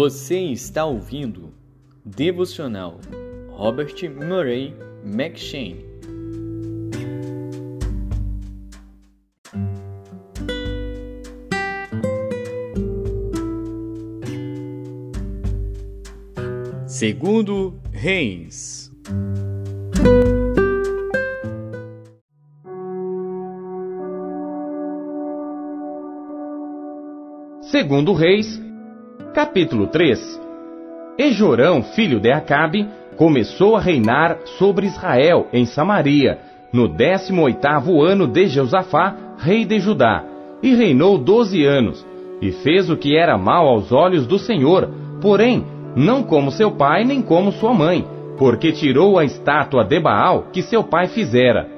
Você está ouvindo Devocional Robert Murray McShane. Segundo Reis. Segundo Reis, capítulo 3. E Jorão, filho de Acabe, começou a reinar sobre Israel em Samaria, no décimo oitavo ano de Jeusafá, rei de Judá, e reinou doze anos, e fez o que era mal aos olhos do Senhor, porém, não como seu pai nem como sua mãe, porque tirou a estátua de Baal que seu pai fizera.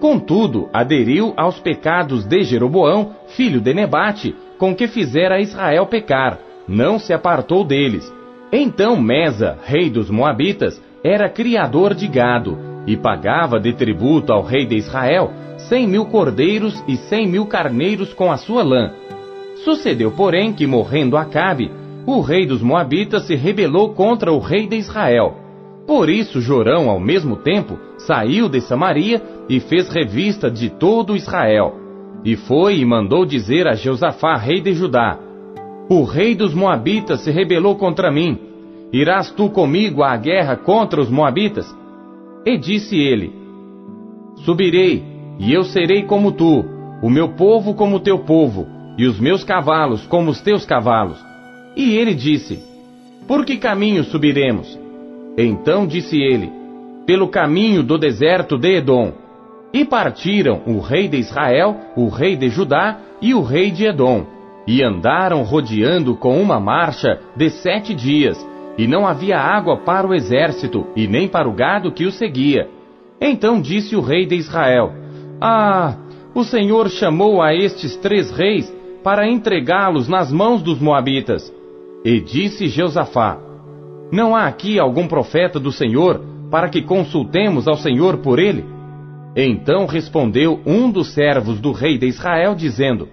Contudo, aderiu aos pecados de Jeroboão, filho de Nebate, com que fizera Israel pecar, não se apartou deles. Então Mesa, rei dos Moabitas, era criador de gado, e pagava de tributo ao rei de Israel cem mil cordeiros e cem mil carneiros com a sua lã. Sucedeu, porém, que morrendo Acabe, o rei dos Moabitas se rebelou contra o rei de Israel. Por isso Jorão, ao mesmo tempo, saiu de Samaria e fez revista de todo Israel. E foi e mandou dizer a Jeusafá, rei de Judá: O rei dos Moabitas se rebelou contra mim. Irás tu comigo à guerra contra os Moabitas? E disse ele: Subirei, e eu serei como tu, o meu povo como o teu povo, e os meus cavalos como os teus cavalos. E ele disse: Por que caminho subiremos? Então disse ele: Pelo caminho do deserto de Edom. E partiram o rei de Israel, o rei de Judá e o rei de Edom, e andaram rodeando com uma marcha de sete dias, e não havia água para o exército, e nem para o gado que o seguia. Então disse o rei de Israel: Ah, o Senhor chamou a estes três reis para entregá-los nas mãos dos Moabitas. E disse Jeosafá: Não há aqui algum profeta do Senhor para que consultemos ao Senhor por ele? Então respondeu um dos servos do rei de Israel, dizendo: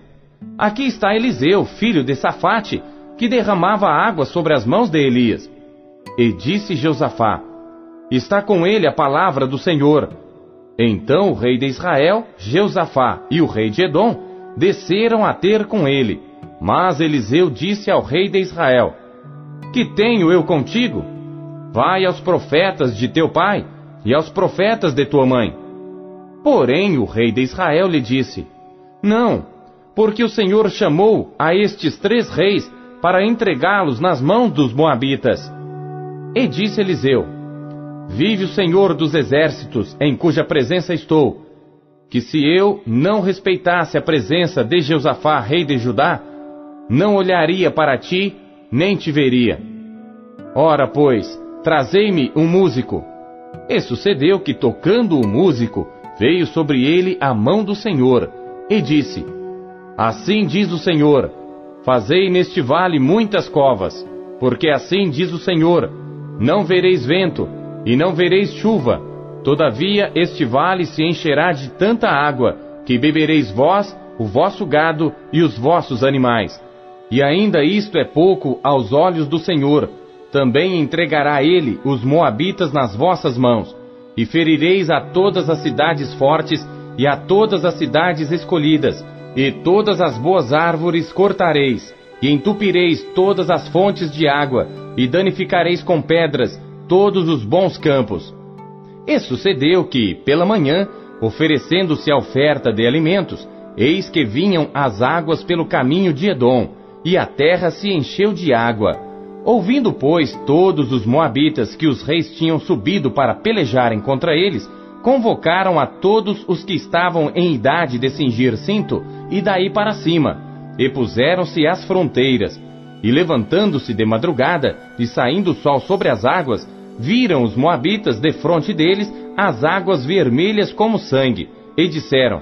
Aqui está Eliseu, filho de Safate, que derramava água sobre as mãos de Elias. E disse Josafá: Está com ele a palavra do Senhor. Então o rei de Israel, Jeusafá e o rei de Edom desceram a ter com ele. Mas Eliseu disse ao rei de Israel: Que tenho eu contigo? Vai aos profetas de teu pai e aos profetas de tua mãe Porém o rei de Israel lhe disse: Não, porque o Senhor chamou a estes três reis para entregá-los nas mãos dos Moabitas. E disse Eliseu: Vive o Senhor dos exércitos, em cuja presença estou, que se eu não respeitasse a presença de Jeusafá, rei de Judá, não olharia para ti, nem te veria. Ora, pois, trazei-me um músico. E sucedeu que, tocando o músico, veio sobre ele a mão do Senhor, e disse: Assim diz o Senhor: Fazei neste vale muitas covas, porque assim diz o Senhor: Não vereis vento, e não vereis chuva, todavia este vale se encherá de tanta água, que bebereis vós, o vosso gado e os vossos animais. E ainda isto é pouco aos olhos do Senhor, também entregará ele os Moabitas nas vossas mãos e ferireis a todas as cidades fortes e a todas as cidades escolhidas, e todas as boas árvores cortareis, e entupireis todas as fontes de água, e danificareis com pedras todos os bons campos. E sucedeu que, pela manhã, oferecendo-se a oferta de alimentos, eis que vinham as águas pelo caminho de Edom, e a terra se encheu de água. Ouvindo, pois, todos os moabitas que os reis tinham subido para pelejarem contra eles, convocaram a todos os que estavam em idade de cingir cinto, e daí para cima, e puseram-se às fronteiras. E levantando-se de madrugada, e saindo o sol sobre as águas, viram os moabitas defronte deles as águas vermelhas como sangue, e disseram: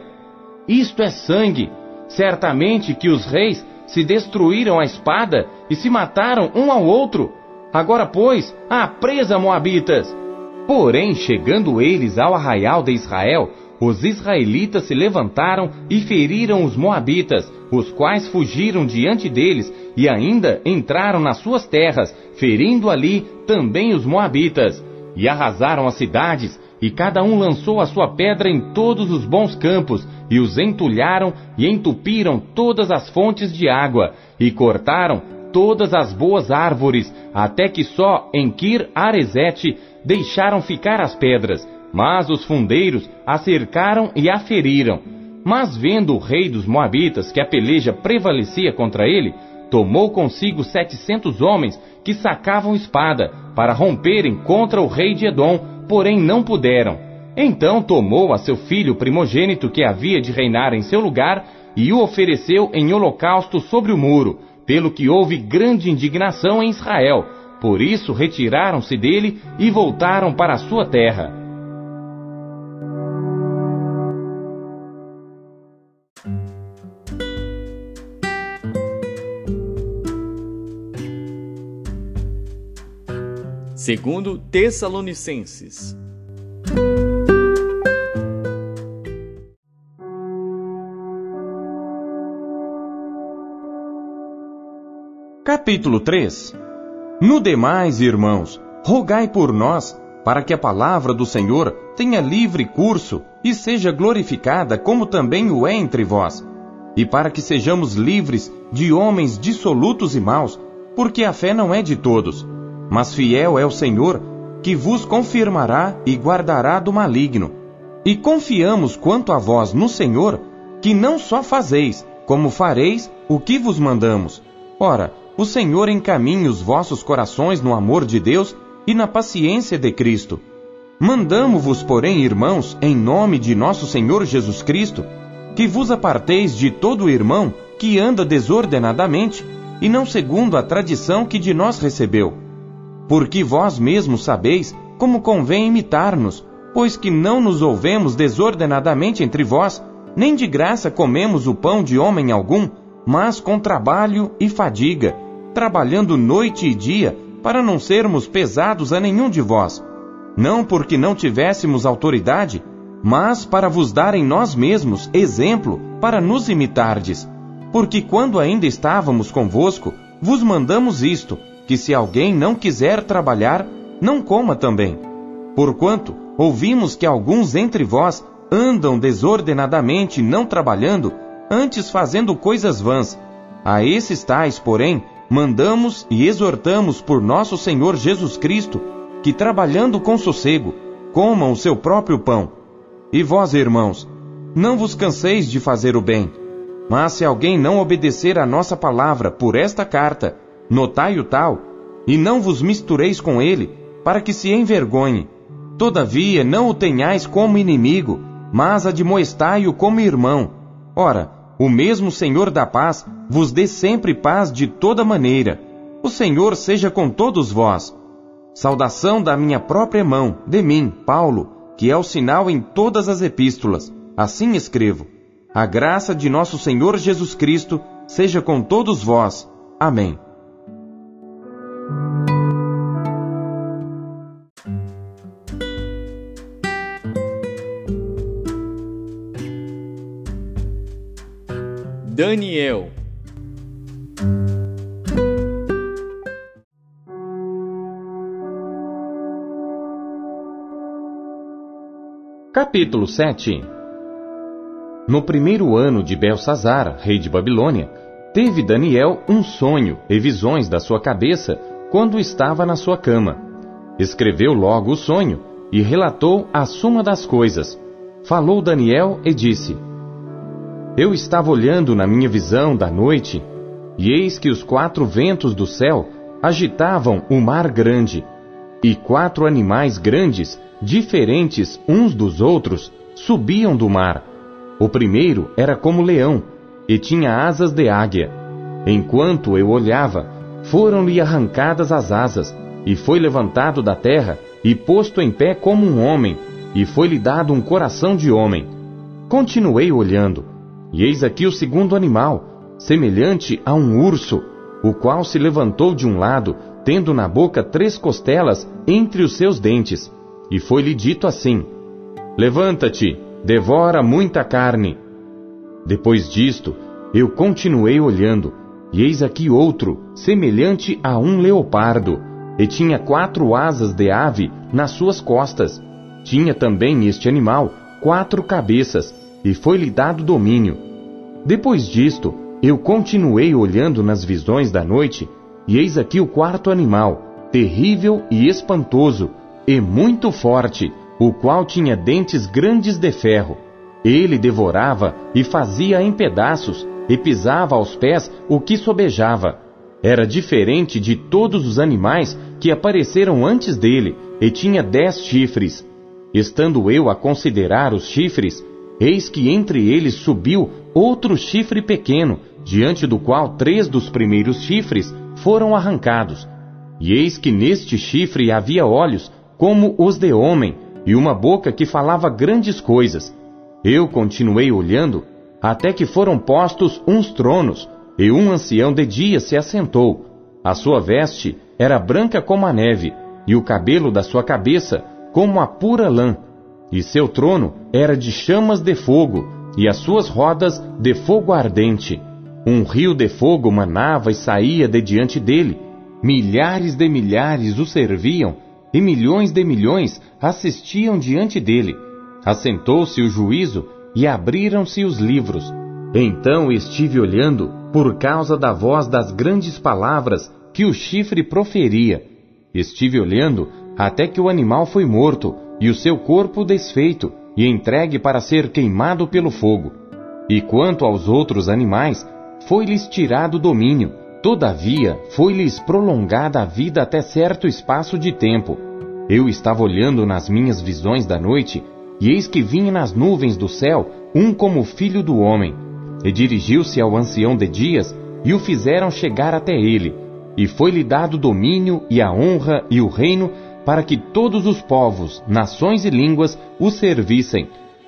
Isto é sangue. Certamente que os reis se destruíram a espada e se mataram um ao outro. Agora, pois, a presa, Moabitas! Porém, chegando eles ao arraial de Israel, os israelitas se levantaram e feriram os moabitas, os quais fugiram diante deles e ainda entraram nas suas terras, ferindo ali também os moabitas. E arrasaram as cidades, e cada um lançou a sua pedra em todos os bons campos, e os entulharam e entupiram todas as fontes de água, e cortaram todas as boas árvores, até que só em Kir Arezete deixaram ficar as pedras, mas os fundeiros a cercaram e a feriram. Mas vendo o rei dos Moabitas que a peleja prevalecia contra ele, tomou consigo setecentos homens que sacavam espada para romperem contra o rei de Edom, porém não puderam. Então tomou a seu filho primogênito que havia de reinar em seu lugar e o ofereceu em holocausto sobre o muro, pelo que houve grande indignação em Israel. Por isso retiraram-se dele e voltaram para a sua terra. Segundo Tessalonicenses. Capítulo 3 No demais, irmãos, rogai por nós, para que a palavra do Senhor tenha livre curso e seja glorificada como também o é entre vós, e para que sejamos livres de homens dissolutos e maus, porque a fé não é de todos mas fiel é o Senhor, que vos confirmará e guardará do maligno. E confiamos quanto a vós no Senhor, que não só fazeis, como fareis o que vos mandamos. Ora, o Senhor encaminhe os vossos corações no amor de Deus e na paciência de Cristo. Mandamo-vos, porém, irmãos, em nome de nosso Senhor Jesus Cristo, que vos aparteis de todo irmão que anda desordenadamente, e não segundo a tradição que de nós recebeu porque vós mesmos sabeis como convém imitar-nos, pois que não nos ouvemos desordenadamente entre vós, nem de graça comemos o pão de homem algum, mas com trabalho e fadiga, trabalhando noite e dia, para não sermos pesados a nenhum de vós. Não porque não tivéssemos autoridade, mas para vos dar em nós mesmos exemplo para nos imitardes. Porque quando ainda estávamos convosco, vos mandamos isto, que se alguém não quiser trabalhar, não coma também. Porquanto ouvimos que alguns entre vós andam desordenadamente não trabalhando, antes fazendo coisas vãs. A esses tais, porém, mandamos e exortamos por nosso Senhor Jesus Cristo, que trabalhando com sossego, comam o seu próprio pão. E vós, irmãos, não vos canseis de fazer o bem. Mas se alguém não obedecer a nossa palavra por esta carta, notai o tal, e não vos mistureis com ele, para que se envergonhe. Todavia, não o tenhais como inimigo, mas admoestai-o como irmão. Ora, o mesmo Senhor da paz vos dê sempre paz de toda maneira. O Senhor seja com todos vós. Saudação da minha própria mão, de mim, Paulo, que é o sinal em todas as epístolas. Assim escrevo. A graça de nosso Senhor Jesus Cristo seja com todos vós. Amém. Daniel. Capítulo 7 No primeiro ano de Belsazar, rei de Babilônia, teve Daniel um sonho e visões da sua cabeça quando estava na sua cama. Escreveu logo o sonho e relatou a suma das coisas. Falou Daniel e disse: eu estava olhando na minha visão da noite, e eis que os quatro ventos do céu agitavam o mar grande, e quatro animais grandes, diferentes uns dos outros, subiam do mar. O primeiro era como leão, e tinha asas de águia. Enquanto eu olhava, foram-lhe arrancadas as asas, e foi levantado da terra, e posto em pé como um homem, e foi-lhe dado um coração de homem. Continuei olhando, e eis aqui o segundo animal, semelhante a um urso, o qual se levantou de um lado, tendo na boca três costelas entre os seus dentes. E foi-lhe dito assim: Levanta-te devora muita carne. Depois disto, eu continuei olhando, e eis aqui outro, semelhante a um leopardo, e tinha quatro asas de ave nas suas costas. Tinha também este animal quatro cabeças, e foi-lhe dado domínio. Depois disto, eu continuei olhando nas visões da noite, e eis aqui o quarto animal, terrível e espantoso, e muito forte, o qual tinha dentes grandes de ferro. Ele devorava e fazia em pedaços, e pisava aos pés o que sobejava. Era diferente de todos os animais que apareceram antes dele, e tinha dez chifres. Estando eu a considerar os chifres, eis que entre eles subiu outro chifre pequeno, diante do qual três dos primeiros chifres foram arrancados. E eis que neste chifre havia olhos como os de homem, e uma boca que falava grandes coisas. Eu continuei olhando, até que foram postos uns tronos, e um ancião de dia se assentou. A sua veste era branca como a neve, e o cabelo da sua cabeça como a pura lã. E seu trono era de chamas de fogo, e as suas rodas de fogo ardente. Um rio de fogo manava e saía de diante dele. Milhares de milhares o serviam, e milhões de milhões assistiam diante dele. Assentou-se o juízo e abriram-se os livros. Então estive olhando por causa da voz das grandes palavras que o chifre proferia. Estive olhando até que o animal foi morto e o seu corpo desfeito e entregue para ser queimado pelo fogo. E quanto aos outros animais, foi-lhes tirado o domínio, todavia foi-lhes prolongada a vida até certo espaço de tempo. Eu estava olhando nas minhas visões da noite, e eis que vinha nas nuvens do céu um como filho do homem, e dirigiu-se ao ancião de dias, e o fizeram chegar até ele, e foi-lhe dado domínio e a honra e o reino para que todos os povos, nações e línguas o servissem.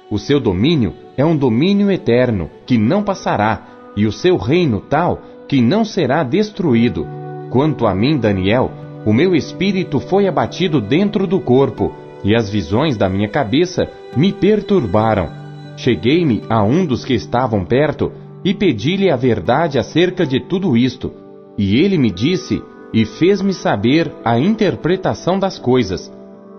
O seu domínio é um domínio eterno, que não passará, e o seu reino tal, que não será destruído. Quanto a mim, Daniel, o meu espírito foi abatido dentro do corpo, e as visões da minha cabeça me perturbaram. Cheguei-me a um dos que estavam perto e pedi-lhe a verdade acerca de tudo isto. E ele me disse e fez-me saber a interpretação das coisas.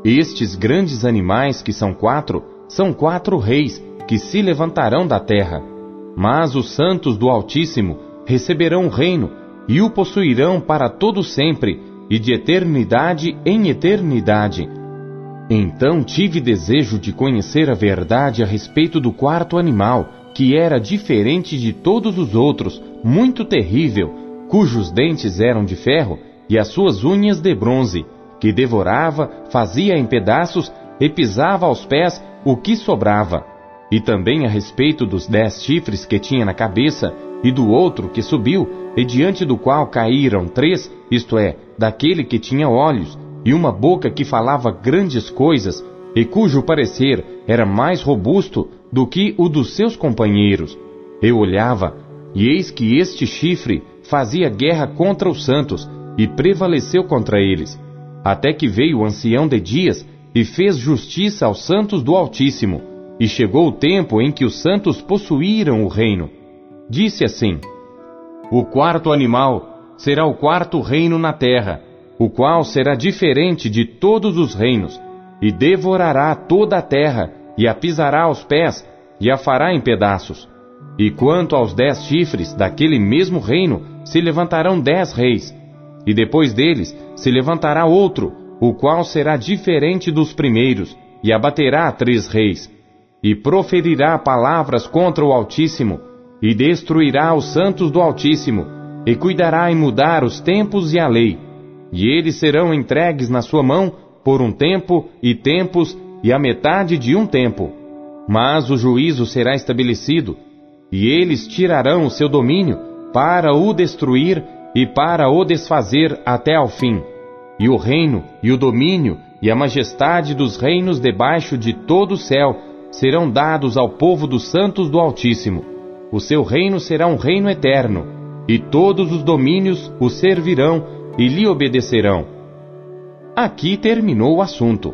Estes grandes animais, que são quatro, são quatro reis que se levantarão da terra. Mas os santos do Altíssimo receberão o reino e o possuirão para todo sempre e de eternidade em eternidade. Então tive desejo de conhecer a verdade a respeito do quarto animal, que era diferente de todos os outros, muito terrível, cujos dentes eram de ferro e as suas unhas de bronze, que devorava, fazia em pedaços e pisava aos pés o que sobrava. E também a respeito dos dez chifres que tinha na cabeça, e do outro que subiu, e diante do qual caíram três, isto é, daquele que tinha olhos, e uma boca que falava grandes coisas, e cujo parecer era mais robusto do que o dos seus companheiros. Eu olhava, e eis que este chifre fazia guerra contra os santos, e prevaleceu contra eles, até que veio o ancião de dias e fez justiça aos santos do Altíssimo, e chegou o tempo em que os santos possuíram o reino. Disse assim: O quarto animal será o quarto reino na terra, o qual será diferente de todos os reinos, e devorará toda a terra, e a pisará aos pés, e a fará em pedaços. E quanto aos dez chifres daquele mesmo reino, se levantarão dez reis, e depois deles se levantará outro, o qual será diferente dos primeiros, e abaterá três reis, e proferirá palavras contra o Altíssimo, e destruirá os santos do Altíssimo, e cuidará em mudar os tempos e a lei e eles serão entregues na sua mão por um tempo e tempos e a metade de um tempo. Mas o juízo será estabelecido, e eles tirarão o seu domínio para o destruir e para o desfazer até ao fim. E o reino, e o domínio, e a majestade dos reinos debaixo de todo o céu serão dados ao povo dos santos do Altíssimo. O seu reino será um reino eterno, e todos os domínios o servirão e lhe obedecerão. Aqui terminou o assunto.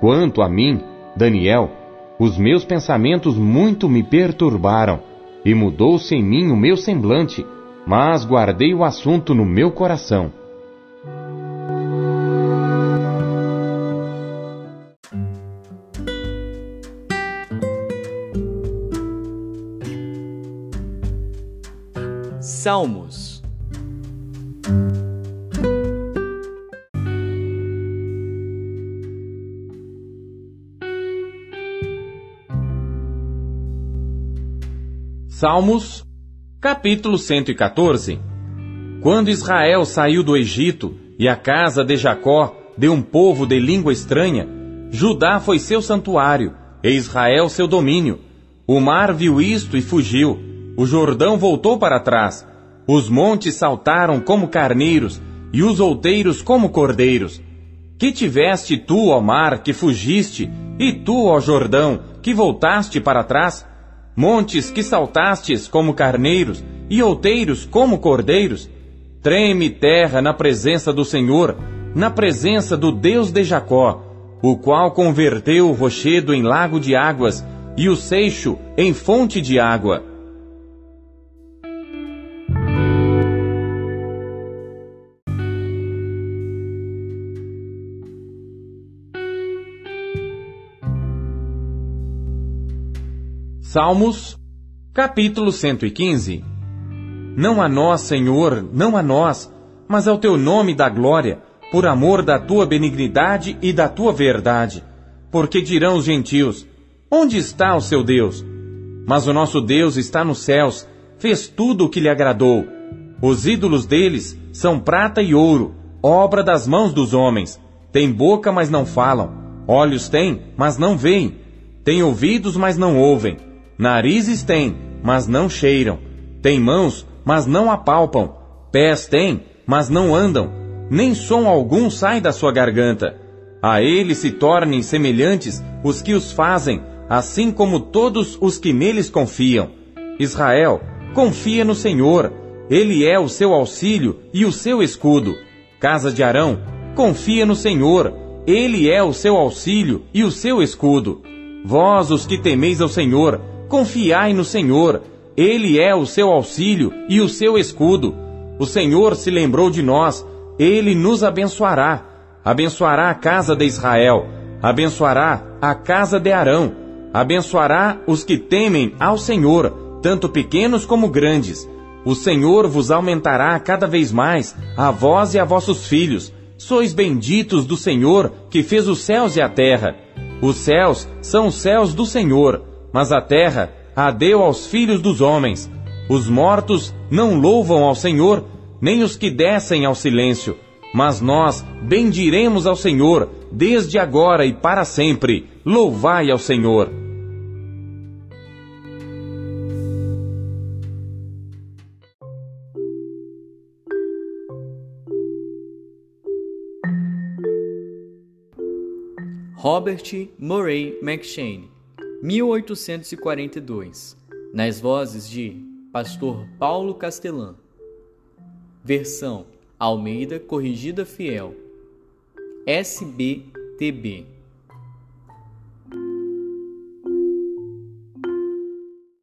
Quanto a mim, Daniel, os meus pensamentos muito me perturbaram, e mudou-se em mim o meu semblante, mas guardei o assunto no meu coração. Salmos. Salmos, capítulo 114 Quando Israel saiu do Egito e a casa de Jacó de um povo de língua estranha, Judá foi seu santuário e Israel seu domínio. O mar viu isto e fugiu, o Jordão voltou para trás, os montes saltaram como carneiros e os outeiros como cordeiros. Que tiveste tu, ó mar, que fugiste, e tu, ó Jordão, que voltaste para trás? montes que saltastes como carneiros, e outeiros como cordeiros. Treme terra na presença do Senhor, na presença do Deus de Jacó, o qual converteu o rochedo em lago de águas e o seixo em fonte de água. Salmos, capítulo 115 Não a nós, Senhor, não a nós, mas ao teu nome da glória, por amor da tua benignidade e da tua verdade. Porque dirão os gentios: Onde está o seu Deus? Mas o nosso Deus está nos céus, fez tudo o que lhe agradou. Os ídolos deles são prata e ouro, obra das mãos dos homens. Têm boca, mas não falam. Olhos têm, mas não veem. Têm ouvidos, mas não ouvem Narizes têm, mas não cheiram. Têm mãos, mas não apalpam. Pés têm, mas não andam. Nem som algum sai da sua garganta. A ele se tornem semelhantes os que os fazem, assim como todos os que neles confiam. Israel, confia no Senhor. Ele é o seu auxílio e o seu escudo. Casa de Arão, confia no Senhor. Ele é o seu auxílio e o seu escudo. Vós, os que temeis ao Senhor, Confiai no Senhor, Ele é o seu auxílio e o seu escudo. O Senhor se lembrou de nós, Ele nos abençoará. Abençoará a casa de Israel, abençoará a casa de Arão, abençoará os que temem ao Senhor, tanto pequenos como grandes. O Senhor vos aumentará cada vez mais, a vós e a vossos filhos. Sois benditos do Senhor, que fez os céus e a terra. Os céus são os céus do Senhor, mas a terra a deu aos filhos dos homens. Os mortos não louvam ao Senhor, nem os que descem ao silêncio. Mas nós bendiremos ao Senhor, desde agora e para sempre. Louvai ao Senhor. Robert Murray McShane 1842, nas vozes de Pastor Paulo Castelã. Versão Almeida Corrigida Fiel. SBTB